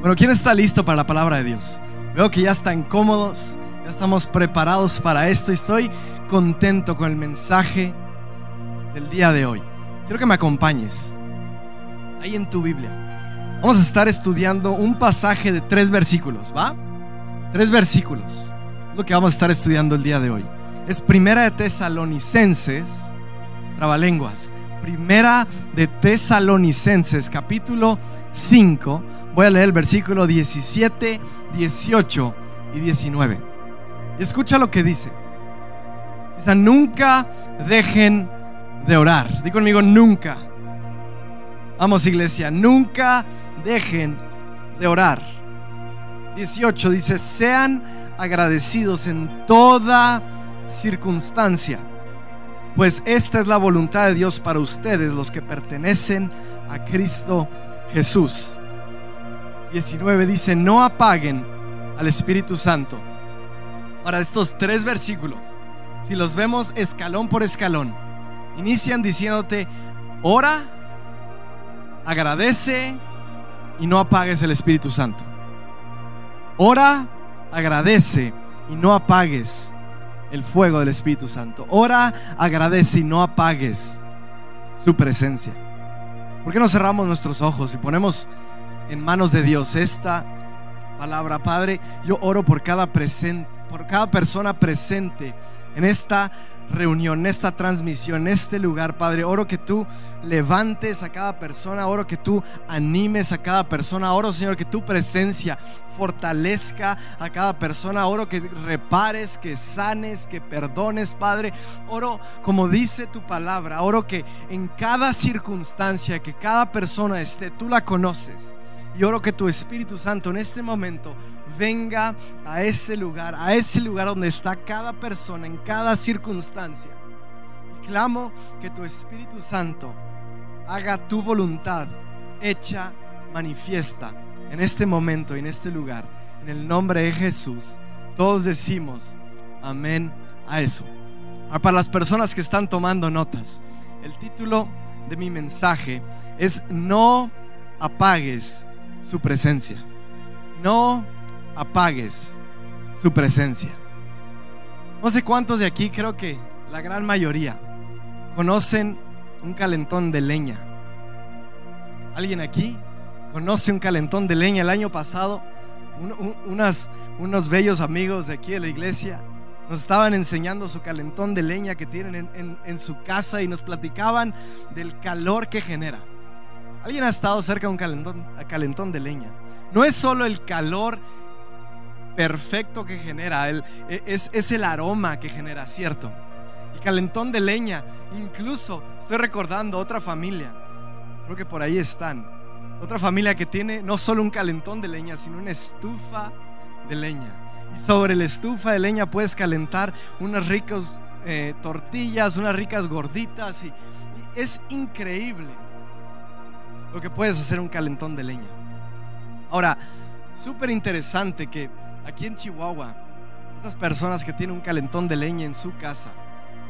Bueno, ¿quién está listo para la palabra de Dios? Veo que ya están cómodos, ya estamos preparados para esto y estoy contento con el mensaje del día de hoy. Quiero que me acompañes ahí en tu Biblia. Vamos a estar estudiando un pasaje de tres versículos, ¿va? Tres versículos. Es lo que vamos a estar estudiando el día de hoy. Es Primera de Tesalonicenses, trabalenguas. Primera de Tesalonicenses, capítulo 5. Voy a leer el versículo 17, 18 y 19. Y escucha lo que dice. Dice, nunca dejen de orar. Di conmigo, nunca. Vamos iglesia, nunca dejen de orar. 18 dice, sean agradecidos en toda circunstancia, pues esta es la voluntad de Dios para ustedes, los que pertenecen a Cristo Jesús. 19 dice, no apaguen al Espíritu Santo. Ahora estos tres versículos, si los vemos escalón por escalón, inician diciéndote, ora, agradece y no apagues el Espíritu Santo. Ora, agradece y no apagues el fuego del Espíritu Santo. Ora, agradece y no apagues su presencia. ¿Por qué no cerramos nuestros ojos y ponemos en manos de Dios esta palabra, Padre? Yo oro por cada presente, por cada persona presente en esta reunión, esta transmisión, este lugar, Padre. Oro que tú levantes a cada persona, oro que tú animes a cada persona, oro, Señor, que tu presencia fortalezca a cada persona, oro que repares, que sanes, que perdones, Padre. Oro, como dice tu palabra, oro que en cada circunstancia, que cada persona esté, tú la conoces. Y oro que tu Espíritu Santo en este momento venga a ese lugar, a ese lugar donde está cada persona, en cada circunstancia. Y clamo que tu Espíritu Santo haga tu voluntad hecha, manifiesta en este momento y en este lugar. En el nombre de Jesús, todos decimos amén a eso. Para las personas que están tomando notas, el título de mi mensaje es No apagues su presencia. No apagues su presencia. No sé cuántos de aquí, creo que la gran mayoría, conocen un calentón de leña. ¿Alguien aquí conoce un calentón de leña? El año pasado, unos bellos amigos de aquí de la iglesia nos estaban enseñando su calentón de leña que tienen en su casa y nos platicaban del calor que genera. ¿Alguien ha estado cerca de un calentón, de leña? No es solo el calor perfecto que genera, e, es, es el aroma que genera, ¿cierto? El calentón de leña, incluso estoy recordando otra familia, creo que por ahí están, otra familia que tiene no solo un calentón de leña, sino una estufa de leña. Y sobre la estufa de leña puedes calentar unas ricas eh, tortillas, unas ricas gorditas, y es increíble lo que puedes hacer un calentón de leña. Ahora, súper interesante que aquí en Chihuahua, estas personas que tienen un calentón de leña en su casa,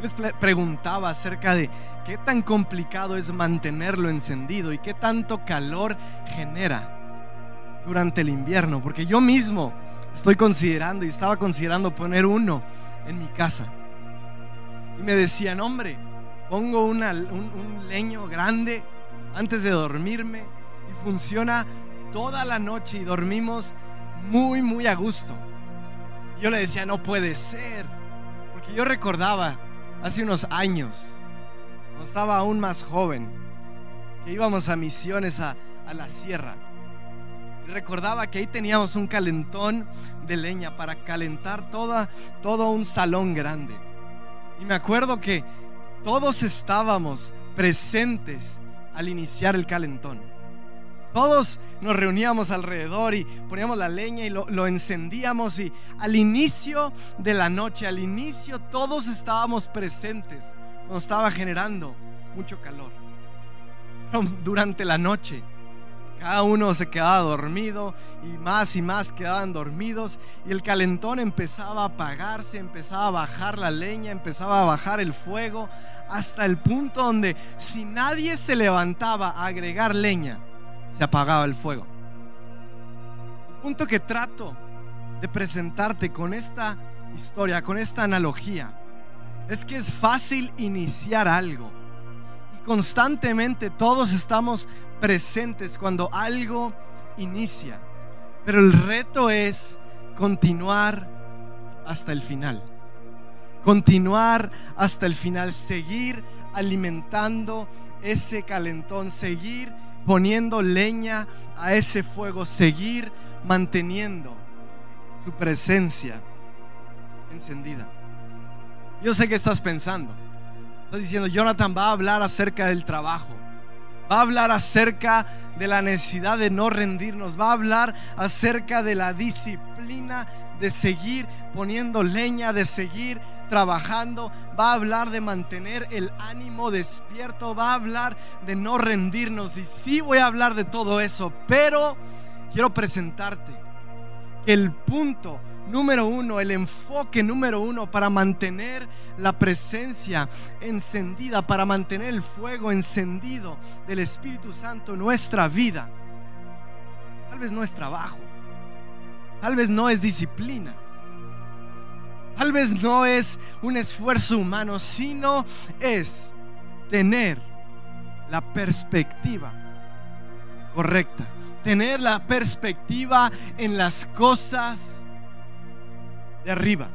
les preguntaba acerca de qué tan complicado es mantenerlo encendido y qué tanto calor genera durante el invierno, porque yo mismo estoy considerando y estaba considerando poner uno en mi casa. Y me decían, hombre, pongo un, un leño grande antes de dormirme y funciona toda la noche y dormimos muy, muy a gusto. yo le decía, no puede ser, porque yo recordaba hace unos años, cuando estaba aún más joven, que íbamos a misiones a, a la sierra. Recordaba que ahí teníamos un calentón de leña para calentar toda, todo un salón grande. Y me acuerdo que todos estábamos presentes al iniciar el calentón. Todos nos reuníamos alrededor y poníamos la leña y lo, encendíamos y al inicio de la noche, al inicio todos estábamos presentes cuando estaba generando mucho calor. Durante la noche cada uno se quedaba dormido y más y más quedaban dormidos y el calentón empezaba a apagarse, empezaba a bajar la leña, empezaba a bajar el fuego hasta el punto donde si nadie se levantaba a agregar leña, se apagaba el fuego. punto que trato de presentarte con esta historia, con esta analogía, es que es fácil iniciar algo. Constantemente todos estamos presentes cuando algo inicia. Pero el reto es continuar hasta el final. Continuar hasta el final, seguir alimentando ese calentón, seguir poniendo leña a ese fuego, seguir manteniendo su presencia encendida. Yo sé que estás pensando. Estás diciendo, Jonathan va a hablar acerca del trabajo. Va a hablar acerca de la necesidad de no rendirnos. Va a hablar acerca de la disciplina de seguir poniendo leña, de seguir trabajando. Va a hablar de mantener el ánimo despierto. Va a hablar de no rendirnos. Y sí voy a hablar de todo eso. Pero quiero presentarte el punto número uno, el enfoque número uno para mantener la presencia encendida, para mantener el fuego encendido del Espíritu Santo en nuestra vida. Tal vez no es trabajo, tal vez no es disciplina, tal vez no es un esfuerzo humano, sino es tener la perspectiva correcta, tener la perspectiva en las cosas de arriba.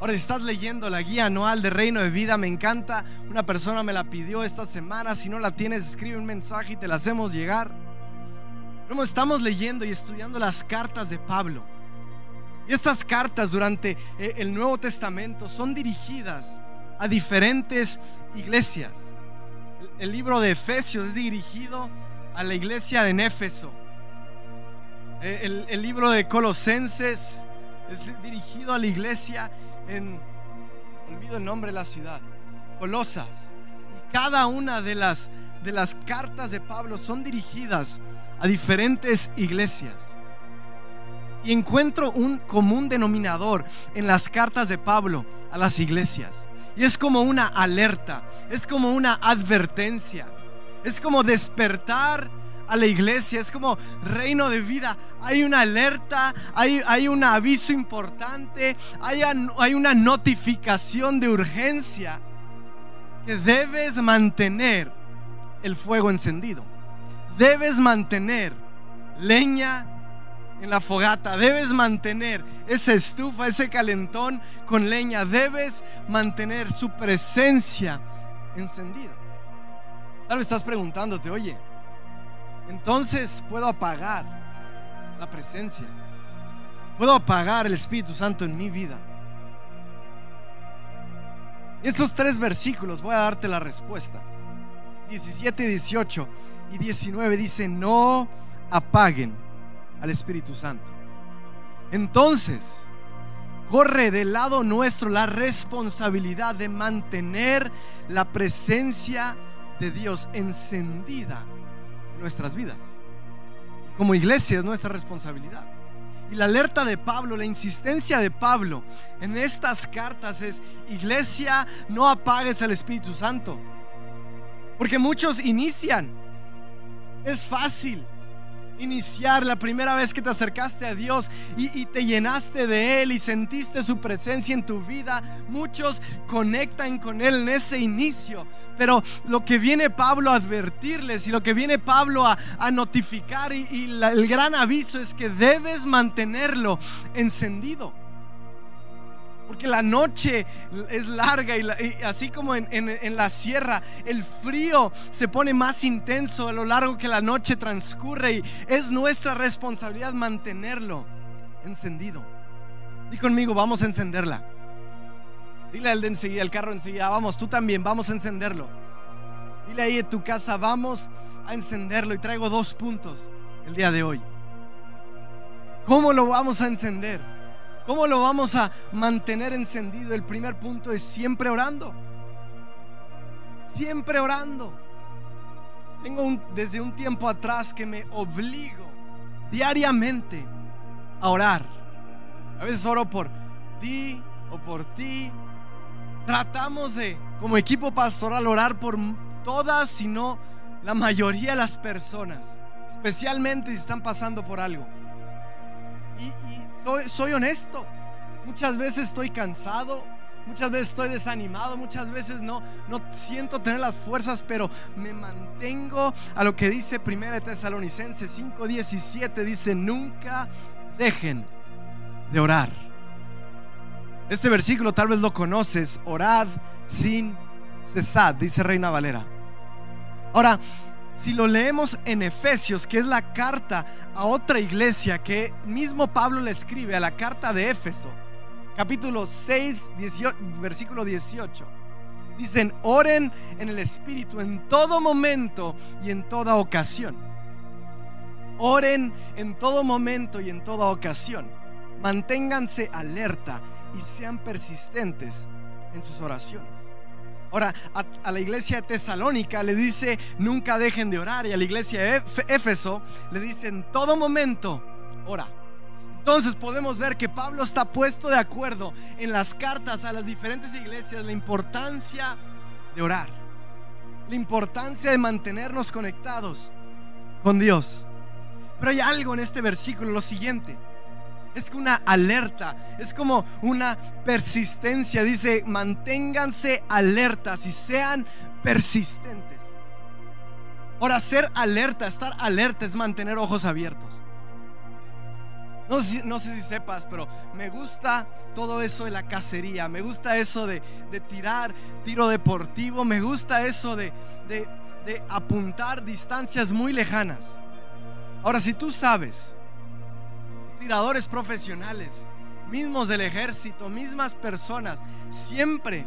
Ahora, si estás leyendo la guía anual de Reino de Vida, me encanta. Una persona me la pidió esta semana. Si no la tienes, escribe un mensaje y te la hacemos llegar. Pero estamos leyendo y estudiando las cartas de Pablo. Y estas cartas durante eh, el Nuevo Testamento son dirigidas a diferentes iglesias. El, libro de Efesios es dirigido a la iglesia en Éfeso. Eh, el, libro de Colosenses es dirigido a la iglesia en, olvido el nombre de la ciudad, Colosas. Y cada una de las, de las cartas de Pablo son dirigidas a diferentes iglesias. Y encuentro un común denominador en las cartas de Pablo a las iglesias. Y es como una alerta, es como una advertencia, es como despertar a la iglesia, es como reino de vida. Hay una alerta, hay, un aviso importante, hay, hay una notificación de urgencia que debes mantener el fuego encendido. Debes mantener leña en la fogata. Debes mantener esa estufa, ese calentón con leña. Debes mantener su presencia encendida. Tal vez estás preguntándote, oye, entonces puedo apagar la presencia. Puedo apagar el Espíritu Santo en mi vida. Estos tres versículos voy a darte la respuesta. 17, 18 y 19 dice, no apaguen al Espíritu Santo. Entonces, corre del lado nuestro la responsabilidad de mantener la presencia de Dios encendida nuestras vidas. como iglesia es nuestra responsabilidad. Y la alerta de Pablo, la insistencia de Pablo en estas cartas es, iglesia, no apagues al Espíritu Santo. Porque muchos inician. Es fácil iniciar la primera vez que te acercaste a Dios y, te llenaste de Él y sentiste su presencia en tu vida. Muchos conectan con Él en ese inicio. Pero lo que viene Pablo a advertirles y lo que viene Pablo a, notificar y, el gran aviso es que debes mantenerlo encendido. Porque la noche es larga y, así como en, la sierra, el frío se pone más intenso a lo largo que la noche transcurre y es nuestra responsabilidad mantenerlo encendido. Di conmigo, vamos a encenderla. Dile al de enseguida, al carro enseguida, vamos, tú también, vamos a encenderlo. Dile ahí en tu casa, vamos a encenderlo y traigo dos puntos el día de hoy. ¿Cómo lo vamos a encender? ¿Cómo lo vamos a mantener encendido? El primer punto es siempre orando. Siempre orando. Tengo desde un tiempo atrás que me obligo diariamente a orar. A veces oro por ti o por ti. Tratamos de, como equipo pastoral, orar por todas, sino la mayoría de las personas, especialmente si están pasando por algo. Y, soy, honesto. Muchas veces estoy cansado, muchas veces estoy desanimado, muchas veces no, no siento tener las fuerzas, pero me mantengo a lo que dice 1 Tesalonicenses 5:17. Dice, nunca dejen de orar. Este versículo tal vez lo conoces, orad sin cesar, dice Reina Valera. Ahora, si lo leemos en Efesios, que es la carta a otra iglesia que mismo Pablo le escribe, a la carta de Éfeso, capítulo 6, versículo 18. Dicen, oren en el Espíritu en todo momento y en toda ocasión. Oren en todo momento y en toda ocasión. Manténganse alerta y sean persistentes en sus oraciones. Ahora, a, la iglesia de Tesalónica le dice, nunca dejen de orar. Y a la iglesia de Éfeso le dice, en todo momento, ora. Entonces podemos ver que Pablo está puesto de acuerdo en las cartas a las diferentes iglesias la importancia de orar, la importancia de mantenernos conectados con Dios. Pero hay algo en este versículo, lo siguiente es una alerta, es como una persistencia. Dice, manténganse alertas y sean persistentes. Ahora, ser alerta, estar alerta es mantener ojos abiertos. No sé, si sepas, pero me gusta todo eso de la cacería, me gusta eso de, tirar tiro deportivo, me gusta eso de apuntar distancias muy lejanas. Ahora, si tú sabes tiradores profesionales, mismos del ejército, mismas personas, siempre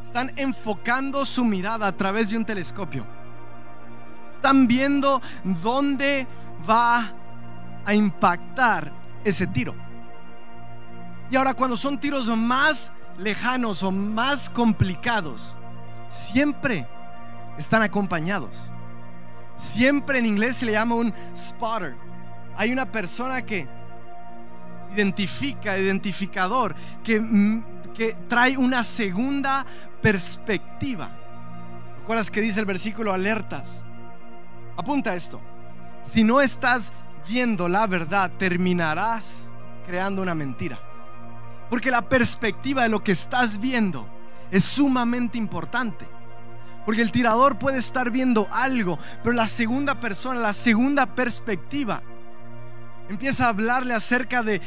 están enfocando su mirada a través de un telescopio. Están viendo dónde va a impactar ese tiro. Y ahora cuando son tiros más lejanos o más complicados, siempre están acompañados. Siempre en inglés se le llama un spotter. Hay una persona que identifica, identificador, que, mm, que trae una segunda perspectiva. ¿Recuerdas que dice el versículo alertas? Apunta esto. Si no estás viendo la verdad, terminarás creando una mentira. Porque la perspectiva de lo que estás viendo es sumamente importante. Porque el tirador puede estar viendo algo, pero la segunda persona, la segunda perspectiva Empieza a hablarle acerca de,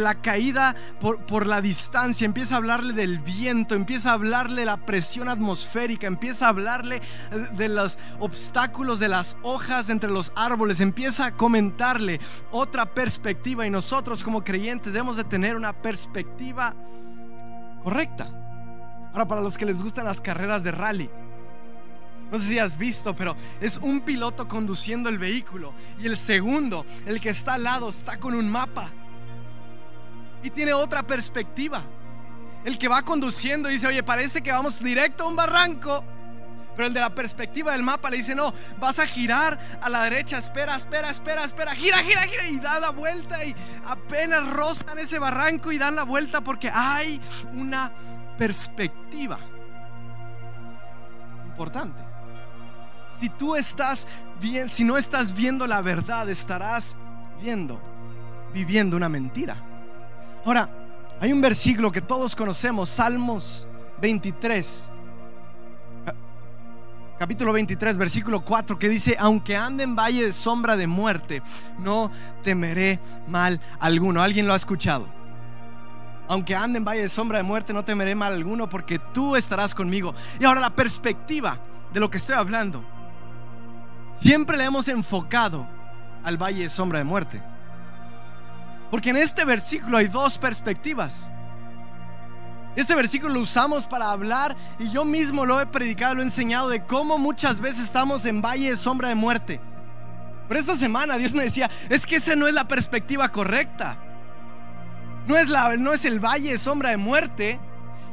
la caída por, por, la distancia, empieza a hablarle del viento, empieza a hablarle de la presión atmosférica, empieza a hablarle de los obstáculos de las hojas entre los árboles, empieza a comentarle otra perspectiva y nosotros como creyentes debemos de tener una perspectiva correcta. Ahora, para los que les gustan las carreras de rally, no sé si has visto, pero es un piloto conduciendo el vehículo y el segundo, el que está al lado, está con un mapa y tiene otra perspectiva. El que va conduciendo dice, oye, parece que vamos directo a un barranco. Pero el de la perspectiva del mapa le dice, no, vas a girar a la derecha, espera, espera, espera, espera, gira, gira, gira y da la vuelta y apenas rozan ese barranco y dan la vuelta porque hay una perspectiva importante. Si tú estás bien, si no estás viendo la verdad, estarás viendo, viviendo una mentira. Ahora, hay un versículo que todos conocemos, Salmos 23, capítulo 23, versículo 4, que dice, aunque ande en valle de sombra de muerte, no temeré mal alguno. ¿Alguien lo ha escuchado? Aunque ande en valle de sombra de muerte, no temeré mal alguno porque tú estarás conmigo. Y ahora la perspectiva de lo que estoy hablando Siempre le hemos enfocado al valle de sombra de muerte. Porque en este versículo hay dos perspectivas. Este versículo lo usamos para hablar y yo mismo lo he predicado, lo he enseñado de cómo muchas veces estamos en valle de sombra de muerte. Pero esta semana Dios me decía, es que esa no es la perspectiva correcta. No es, la, no es el valle de sombra de muerte.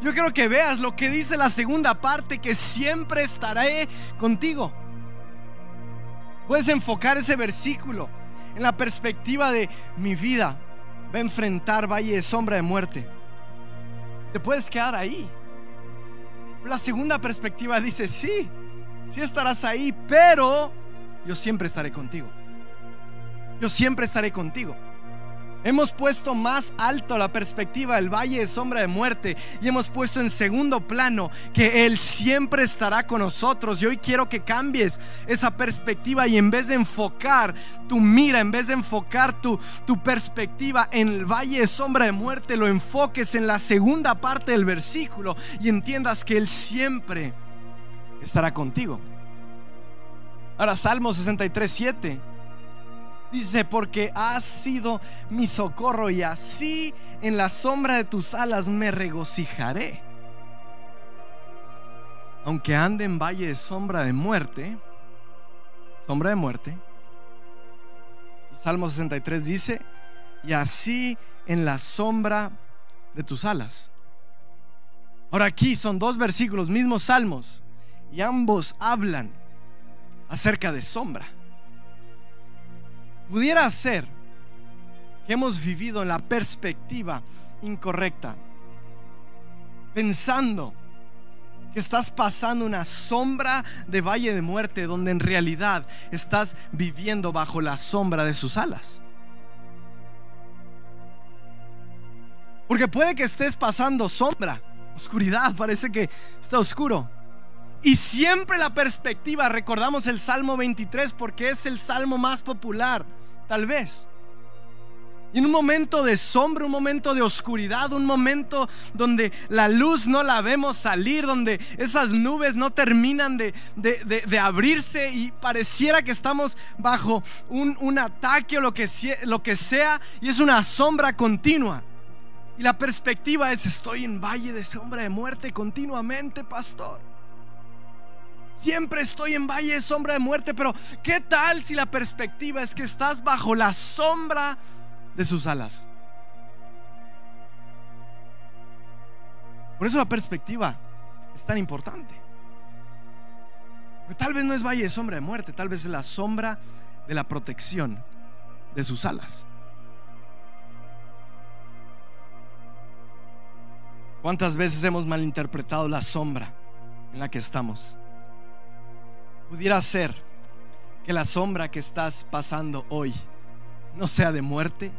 Yo quiero que veas lo que dice la segunda parte, que siempre estaré contigo. Puedes enfocar ese versículo en la perspectiva de mi vida va a enfrentar valle de sombra de muerte. Te puedes quedar ahí. La segunda perspectiva dice, sí, sí estarás ahí, pero yo siempre estaré contigo. Yo siempre estaré contigo. Hemos puesto más alto la perspectiva del valle de sombra de muerte y hemos puesto en segundo plano que Él siempre estará con nosotros. Y hoy quiero que cambies esa perspectiva y en vez de enfocar tu mira, en vez de enfocar tu, tu perspectiva en el valle de sombra de muerte, lo enfoques en la segunda parte del versículo y entiendas que Él siempre estará contigo. Ahora, Salmo 63, 7 Dice, porque has sido mi socorro y así en la sombra de tus alas me regocijaré. Aunque ande en valle de sombra de muerte, sombra de muerte. Salmo 63 dice, y así en la sombra de tus alas. Ahora aquí son dos versículos, mismos salmos, y ambos hablan acerca de sombra. Pudiera ser que hemos vivido en la perspectiva incorrecta, pensando que estás pasando una sombra de valle de muerte donde en realidad estás viviendo bajo la sombra de sus alas. Porque puede que estés pasando sombra, oscuridad, parece que está oscuro. Y siempre la perspectiva, recordamos el Salmo 23 porque es el salmo más popular tal vez. Y en un momento de sombra, un momento de oscuridad, un momento donde la luz no la vemos salir, donde esas nubes no terminan de, abrirse y pareciera que estamos bajo un, ataque o lo que, lo que sea, y es una sombra continua. Y la perspectiva es, estoy en valle de sombra de muerte continuamente, pastor. Siempre estoy en valle de sombra de muerte, pero ¿qué tal si la perspectiva es que estás bajo la sombra de sus alas? Por eso la perspectiva es tan importante. Porque tal vez no es valle de sombra de muerte, tal vez es la sombra de la protección de sus alas. ¿Cuántas veces hemos malinterpretado la sombra en la que estamos? Pudiera ser que la sombra que estás pasando hoy no sea de muerte,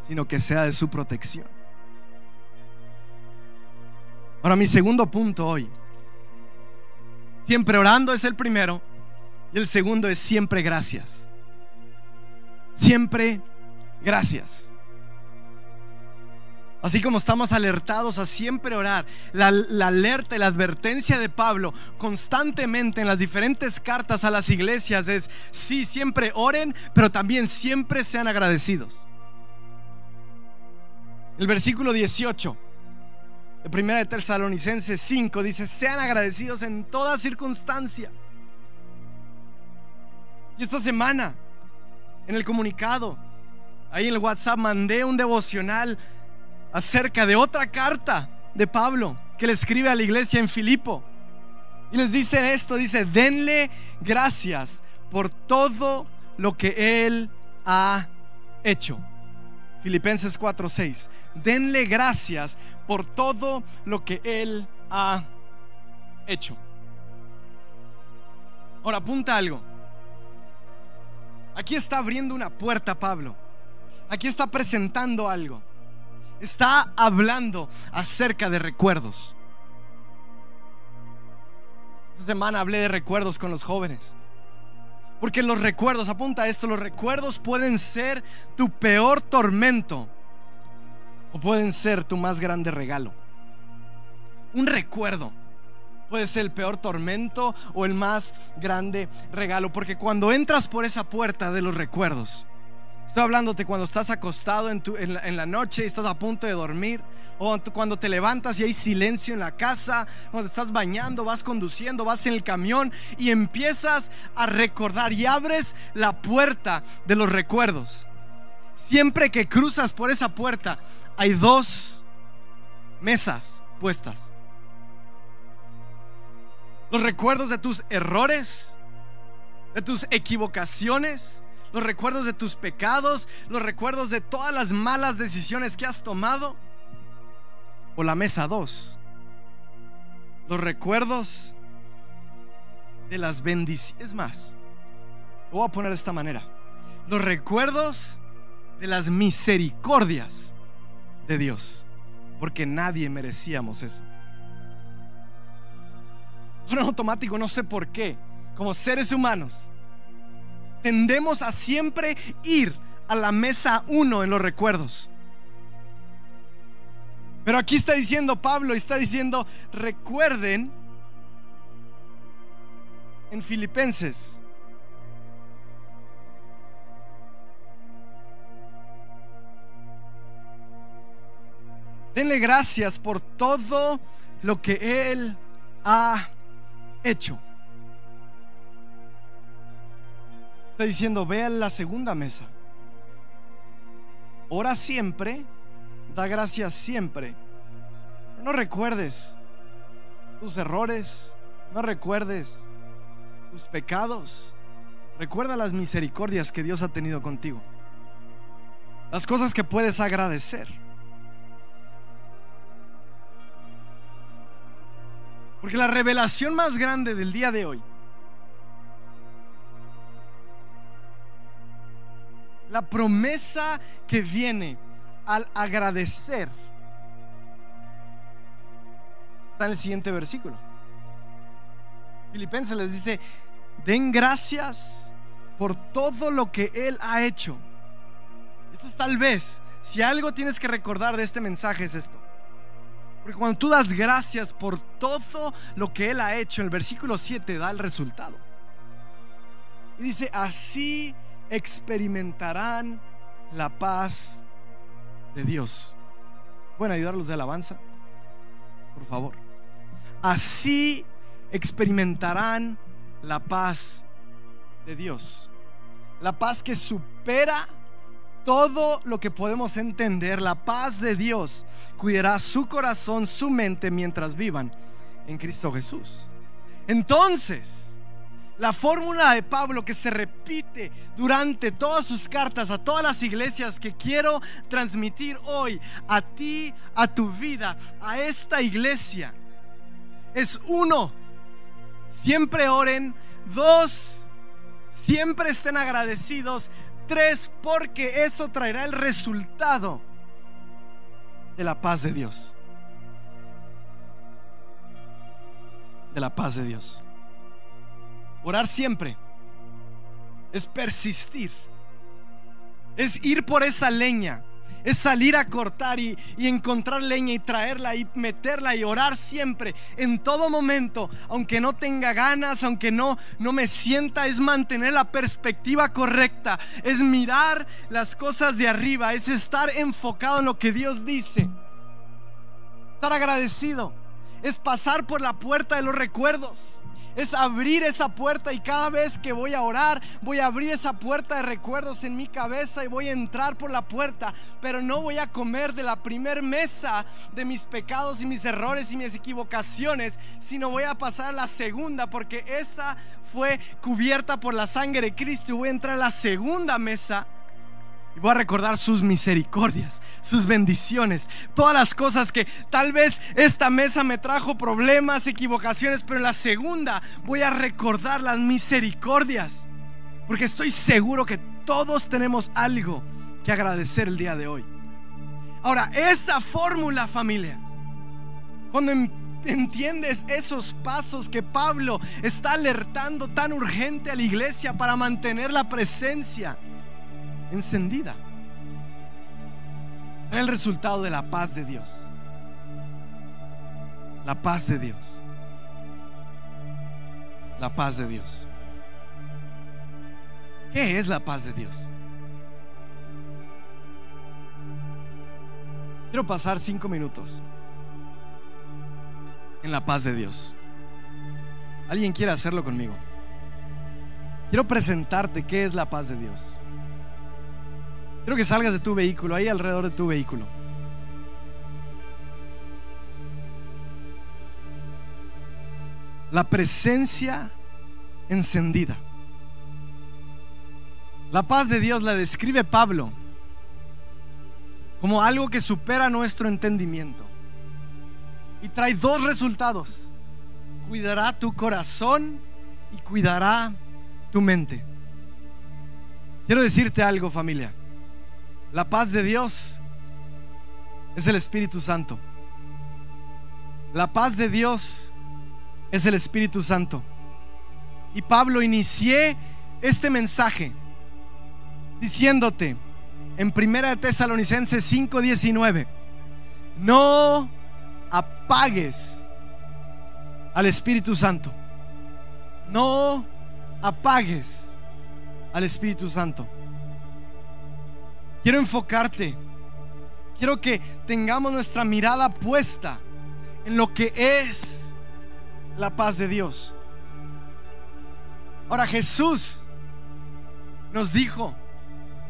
sino que sea de su protección. Ahora mi segundo punto hoy, siempre orando es el primero y el segundo es siempre gracias. Siempre gracias. Así como estamos alertados a siempre orar, la, alerta y la advertencia de Pablo constantemente en las diferentes cartas a las iglesias es, sí, siempre oren, pero también siempre sean agradecidos. El versículo 18 de Primera de Tesalonicenses 5 dice, sean agradecidos en toda circunstancia. Y esta semana, en el comunicado, ahí en el WhatsApp mandé un devocional acerca de otra carta de Pablo que le escribe a la iglesia en Filipo. Y les dice esto, dice, denle gracias por todo lo que Él ha hecho. Filipenses 4:6. Denle gracias por todo lo que Él ha hecho. Ahora apunta algo. Aquí está abriendo una puerta Pablo. Aquí está presentando algo está hablando acerca de recuerdos. Esta semana hablé de recuerdos con los jóvenes. Porque los recuerdos, apunta esto, los recuerdos pueden ser tu peor tormento o pueden ser tu más grande regalo. Un recuerdo puede ser el peor tormento o el más grande regalo. Porque cuando entras por esa puerta de los recuerdos, Estoy hablándote cuando estás acostado en, la, noche y estás a punto de dormir. O cuando te levantas y hay silencio en la casa. Cuando estás bañando, vas conduciendo, vas en el camión y empiezas a recordar y abres la puerta de los recuerdos. Siempre que cruzas por esa puerta hay dos mesas puestas. Los recuerdos de tus errores, de tus equivocaciones los recuerdos de tus pecados, los recuerdos de todas las malas decisiones que has tomado. O la mesa 2, los recuerdos de las bendiciones. Es más, lo voy a poner de esta manera. Los recuerdos de las misericordias de Dios, porque nadie merecíamos eso. Ahora automático, no sé por qué, como seres humanos, tendemos a siempre ir a la mesa uno en los recuerdos. Pero aquí está diciendo Pablo, está diciendo, recuerden en Filipenses. Denle gracias por todo lo que Él ha hecho. Está diciendo, vean la segunda mesa. Ora siempre, da gracias siempre. No recuerdes tus errores, no recuerdes tus pecados. Recuerda las misericordias que Dios ha tenido contigo. Las cosas que puedes agradecer. Porque la revelación más grande del día de hoy, la promesa que viene al agradecer, está en el siguiente versículo. Filipenses les dice, den gracias por todo lo que Él ha hecho. Esto es tal vez, si algo tienes que recordar de este mensaje es esto. Porque cuando tú das gracias por todo lo que Él ha hecho, el versículo 7 da el resultado. Y dice, así experimentarán la paz de Dios. ¿Pueden ayudarlos de alabanza? Por favor. Así experimentarán la paz de Dios. La paz que supera todo lo que podemos entender, la paz de Dios cuidará su corazón, su mente mientras vivan en Cristo Jesús. Entonces, la fórmula de Pablo que se repite durante todas sus cartas a todas las iglesias que quiero transmitir hoy a ti, a tu vida, a esta iglesia, es uno, siempre oren, dos, siempre estén agradecidos, Tres, porque eso traerá el resultado de la paz de Dios. De la paz de Dios. Orar siempre. Es persistir. Es ir por esa leña. Es salir a cortar y, encontrar leña y traerla y meterla y orar siempre, en todo momento, aunque no tenga ganas, aunque no, no me sienta, es mantener la perspectiva correcta, es mirar las cosas de arriba, es estar enfocado en lo que Dios dice, estar agradecido, es pasar por la puerta de los recuerdos es abrir esa puerta y cada vez que voy a orar, voy a abrir esa puerta de recuerdos en mi cabeza y voy a entrar por la puerta, pero no voy a comer de la primer mesa de mis pecados y mis errores y mis equivocaciones, sino voy a pasar a la segunda porque esa fue cubierta por la sangre de Cristo y voy a entrar a la segunda mesa y voy a recordar sus misericordias, sus bendiciones, todas las cosas que tal vez esta mesa me trajo problemas, equivocaciones, pero en la segunda voy a recordar las misericordias. Porque estoy seguro que todos tenemos algo que agradecer el día de hoy. Ahora, esa fórmula familia, cuando entiendes esos pasos que Pablo está alertando tan urgente a la iglesia para mantener la presencia, encendida. el resultado de la paz de Dios. La paz de Dios. La paz de Dios. ¿Qué es la paz de Dios? Quiero pasar cinco minutos en la paz de Dios. ¿Alguien quiere hacerlo conmigo? Quiero presentarte qué es la paz de Dios. Quiero que salgas de tu vehículo, ahí alrededor de tu vehículo. La presencia encendida. La paz de Dios la describe Pablo como algo que supera nuestro entendimiento. Y trae dos resultados. Cuidará tu corazón y cuidará tu mente. Quiero decirte algo familia. La paz de Dios es el Espíritu Santo. La paz de Dios es el Espíritu Santo. Y Pablo inicié este mensaje diciéndote en Primera de Tesalonicenses 5:19, no apagues al Espíritu Santo. No apagues al Espíritu Santo. Quiero enfocarte. Quiero que tengamos nuestra mirada puesta en lo que es la paz de Dios. Ahora Jesús nos dijo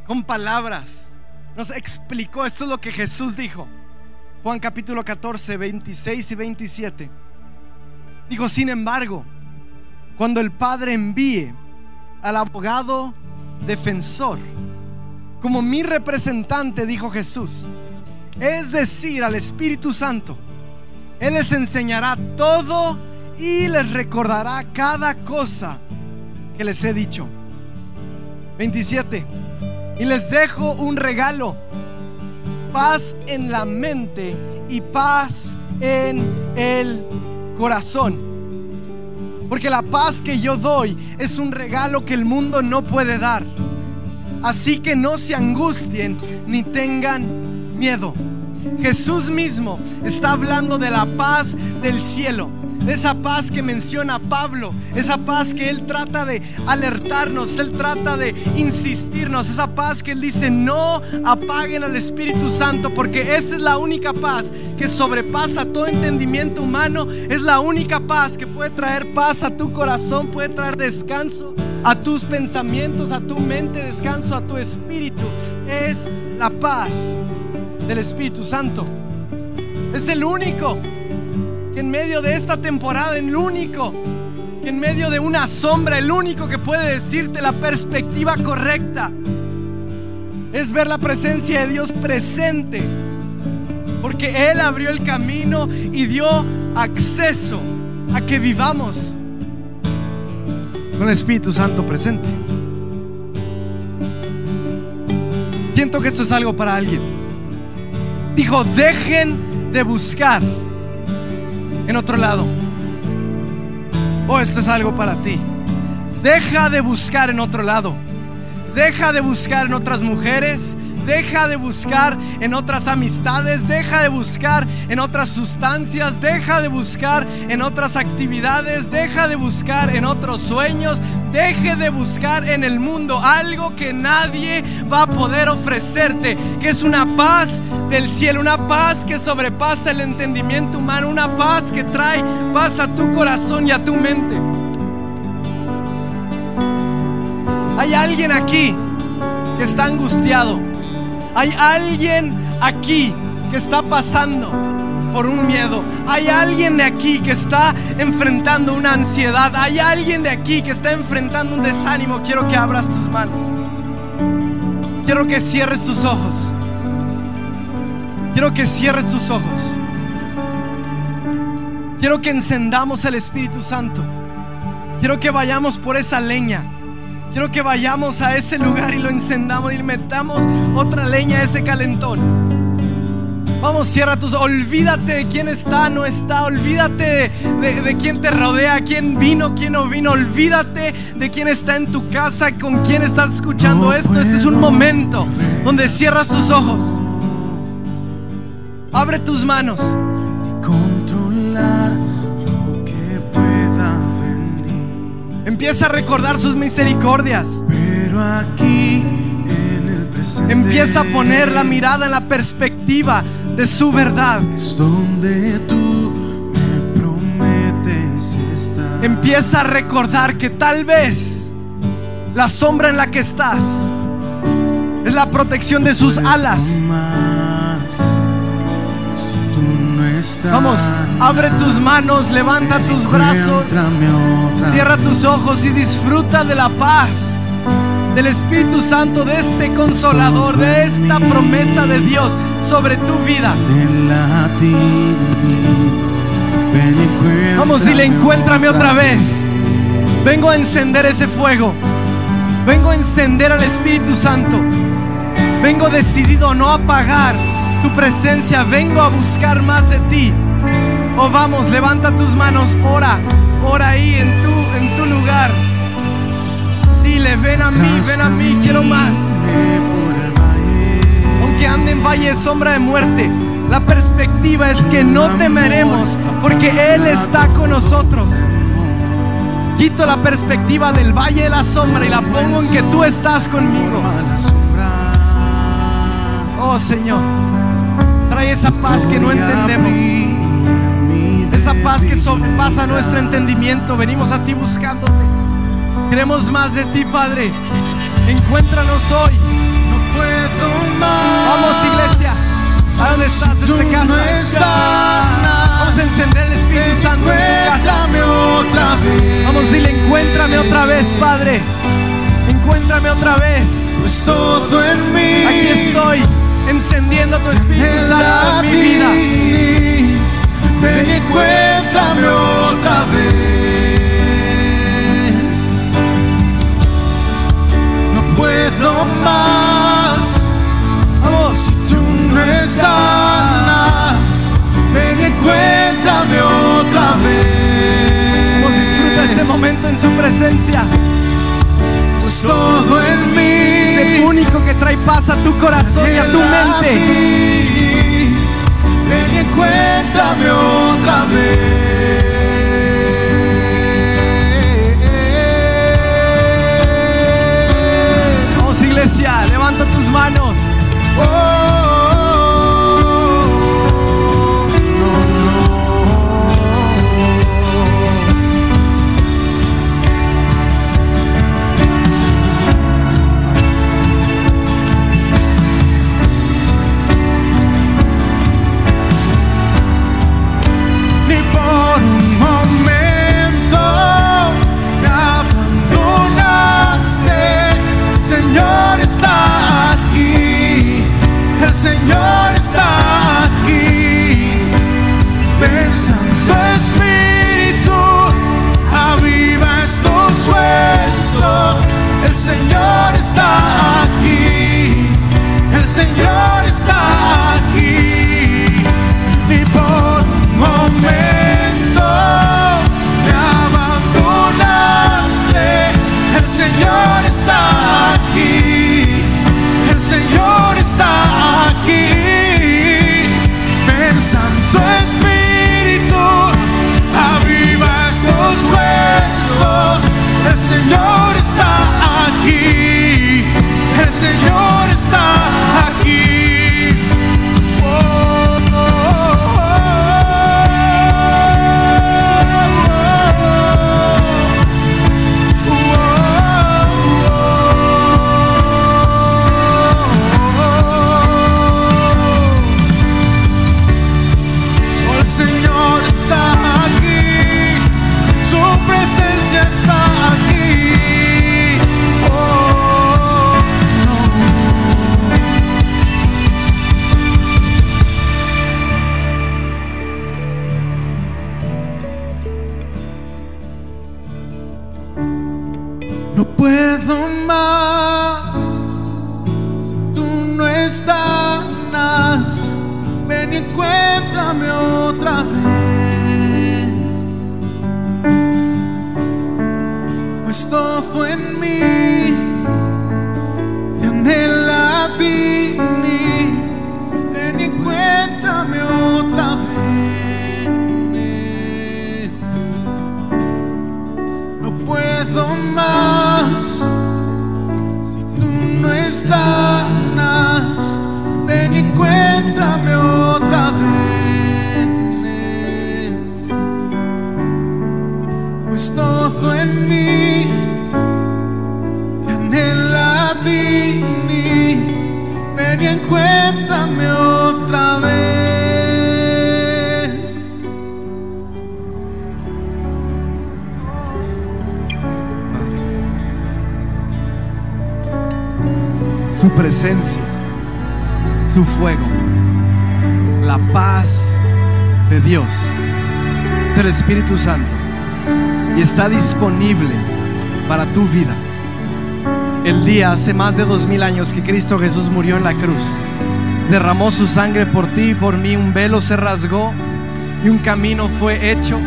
con palabras, nos explicó, esto es lo que Jesús dijo. Juan capítulo 14, 26 y 27. Dijo, sin embargo, cuando el Padre envíe al abogado defensor, como mi representante, dijo Jesús, es decir, al Espíritu Santo, Él les enseñará todo y les recordará cada cosa que les he dicho. 27. Y les dejo un regalo, paz en la mente y paz en el corazón. Porque la paz que yo doy es un regalo que el mundo no puede dar. Así que no se angustien ni tengan miedo. Jesús mismo está hablando de la paz del cielo esa paz que menciona Pablo, esa paz que Él trata de alertarnos, Él trata de insistirnos, esa paz que Él dice, no apaguen al Espíritu Santo, porque esa es la única paz que sobrepasa todo entendimiento humano, es la única paz que puede traer paz a tu corazón, puede traer descanso a tus pensamientos, a tu mente, descanso a tu espíritu. Es la paz del Espíritu Santo. Es el único que en medio de esta temporada, el único, que en medio de una sombra, el único que puede decirte la perspectiva correcta es ver la presencia de Dios presente. Porque Él abrió el camino y dio acceso a que vivamos con el Espíritu Santo presente. Siento que esto es algo para alguien. Dijo, dejen de buscar en otro lado. Oh, esto es algo para ti. Deja de buscar en otro lado. Deja de buscar en otras mujeres. Deja de buscar en otras amistades, deja de buscar en otras sustancias, deja de buscar en otras actividades, deja de buscar en otros sueños, deje de buscar en el mundo algo que nadie va a poder ofrecerte, que es una paz del cielo, una paz que sobrepasa el entendimiento humano, una paz que trae paz a tu corazón y a tu mente. Hay alguien aquí que está angustiado hay alguien aquí que está pasando por un miedo. Hay alguien de aquí que está enfrentando una ansiedad. Hay alguien de aquí que está enfrentando un desánimo. Quiero que abras tus manos. Quiero que cierres tus ojos. Quiero que cierres tus ojos. Quiero que encendamos el Espíritu Santo. Quiero que vayamos por esa leña. Quiero que vayamos a ese lugar y lo encendamos y metamos otra leña a ese calentón. Vamos, cierra tus. Olvídate de quién está, no está. Olvídate de, de, quién te rodea, quién vino, quién no vino. Olvídate de quién está en tu casa, con quién estás escuchando esto. Este es un momento donde cierras tus ojos. Abre tus manos. Empieza a recordar sus misericordias. Pero aquí en el presente Empieza a poner la mirada en la perspectiva de su verdad. es donde tú me prometes estar. Empieza a recordar que tal vez la sombra en la que estás es la protección de sus alas. Más, si tú Vamos, abre tus manos, levanta tus brazos, cierra tus ojos y disfruta de la paz del Espíritu Santo, de este consolador, de esta promesa de Dios sobre tu vida. Vamos, dile, encuéntrame otra vez. Vengo a encender ese fuego. Vengo a encender al Espíritu Santo. Vengo decidido a no apagar tu presencia. Vengo a buscar más de ti. Oh, vamos, levanta tus manos, ora, ora ahí en tu, en tu lugar. Dile, ven a mí, ven a mí, quiero más. Aunque ande en valle de sombra de muerte, la perspectiva es que no temeremos porque Él está con nosotros. Quito la perspectiva del valle de la sombra y la pongo en que tú estás conmigo. Oh Señor, trae esa paz que no entendemos. Esa paz que sobrepasa nuestro entendimiento. Venimos a ti buscándote. Queremos más de ti, Padre. Encuéntranos hoy. No puedo más. Vamos, iglesia. ¿A dónde estás? Si tú Desde casa. no estás, Vamos a encender el Espíritu Santo en tu casa. encuéntrame otra vez. Vamos, dile, encuéntrame otra vez, Padre. Encuéntrame otra vez. Pues todo en mí. Aquí estoy, encendiendo tu Espíritu Santo en mi vida. Ven y encuéntrame otra vez. No puedo más. Vamos. Tú no estás. Ven y encuéntrame otra vez. Vamos, disfruta este momento en su presencia. Pues todo en mí. El único que trae paz a tu corazón y a tu mente. Ven y encuéntrame otra vez. Vamos, iglesia, levanta tus manos. Oh, en mí te anhela a ti. Ven y encuéntrame otra vez. su presencia, su fuego, la paz de Dios. Es el Espíritu Santo y está disponible para tu vida. el día hace más de dos mil años que Cristo Jesús murió en la cruz. Derramó su sangre por ti y por mí, un velo se rasgó y un camino fue hecho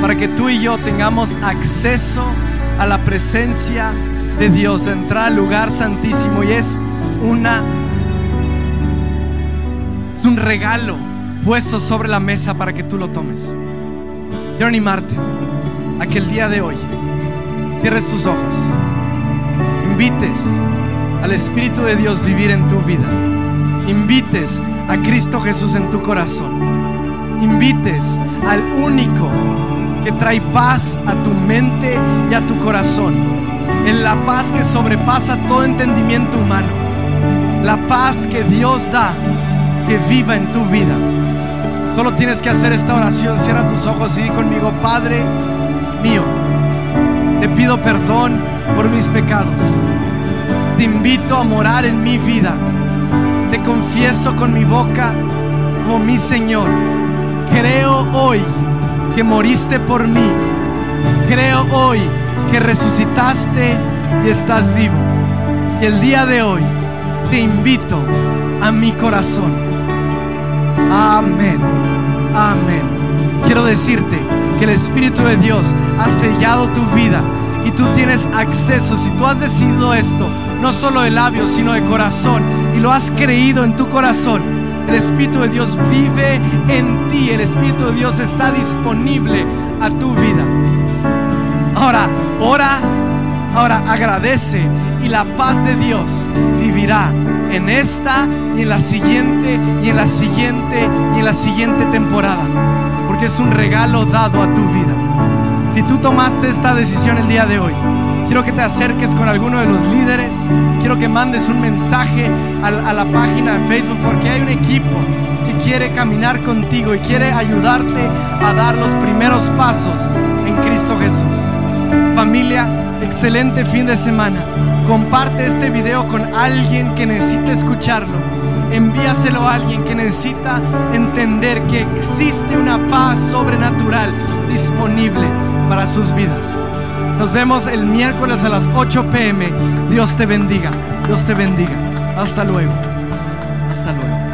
para que tú y yo tengamos acceso a la presencia de Dios, de entrar al lugar santísimo y es una es un regalo puesto sobre la mesa para que tú lo tomes. Quiero animarte a que el día de hoy cierres tus ojos, invites al Espíritu de Dios vivir en tu vida, invites a Cristo Jesús en tu corazón, invites al único que trae paz a tu mente y a tu corazón, en la paz que sobrepasa todo entendimiento humano, la paz que Dios da, que viva en tu vida. Solo tienes que hacer esta oración. Cierra tus ojos y di conmigo, Padre mío, te pido perdón por mis pecados. Te invito a morar en mi vida. Te confieso con mi boca como mi Señor. Creo hoy que moriste por mí. Creo hoy que resucitaste y estás vivo. Y el día de hoy te invito a mi corazón. Amén. Amén. Quiero decirte que el Espíritu de Dios ha sellado tu vida y tú tienes acceso. Si tú has decidido esto, no solo de labios, sino de corazón, y lo has creído en tu corazón, el Espíritu de Dios vive en ti. El Espíritu de Dios está disponible a tu vida. Ahora, ora, ahora agradece y la paz de Dios vivirá en esta y en la siguiente y en la siguiente y en la siguiente temporada. Porque es un regalo dado a tu vida. Si tú tomaste esta decisión el día de hoy, quiero que te acerques con alguno de los líderes. Quiero que mandes un mensaje a, a la página de Facebook porque hay un equipo que quiere caminar contigo y quiere ayudarte a dar los primeros pasos en Cristo Jesús. Familia, excelente fin de semana. Comparte este video con alguien que necesite escucharlo. Envíaselo a alguien que necesita entender que existe una paz sobrenatural disponible para sus vidas. Nos vemos el miércoles a las 8 pm. Dios te bendiga. Dios te bendiga. Hasta luego. Hasta luego.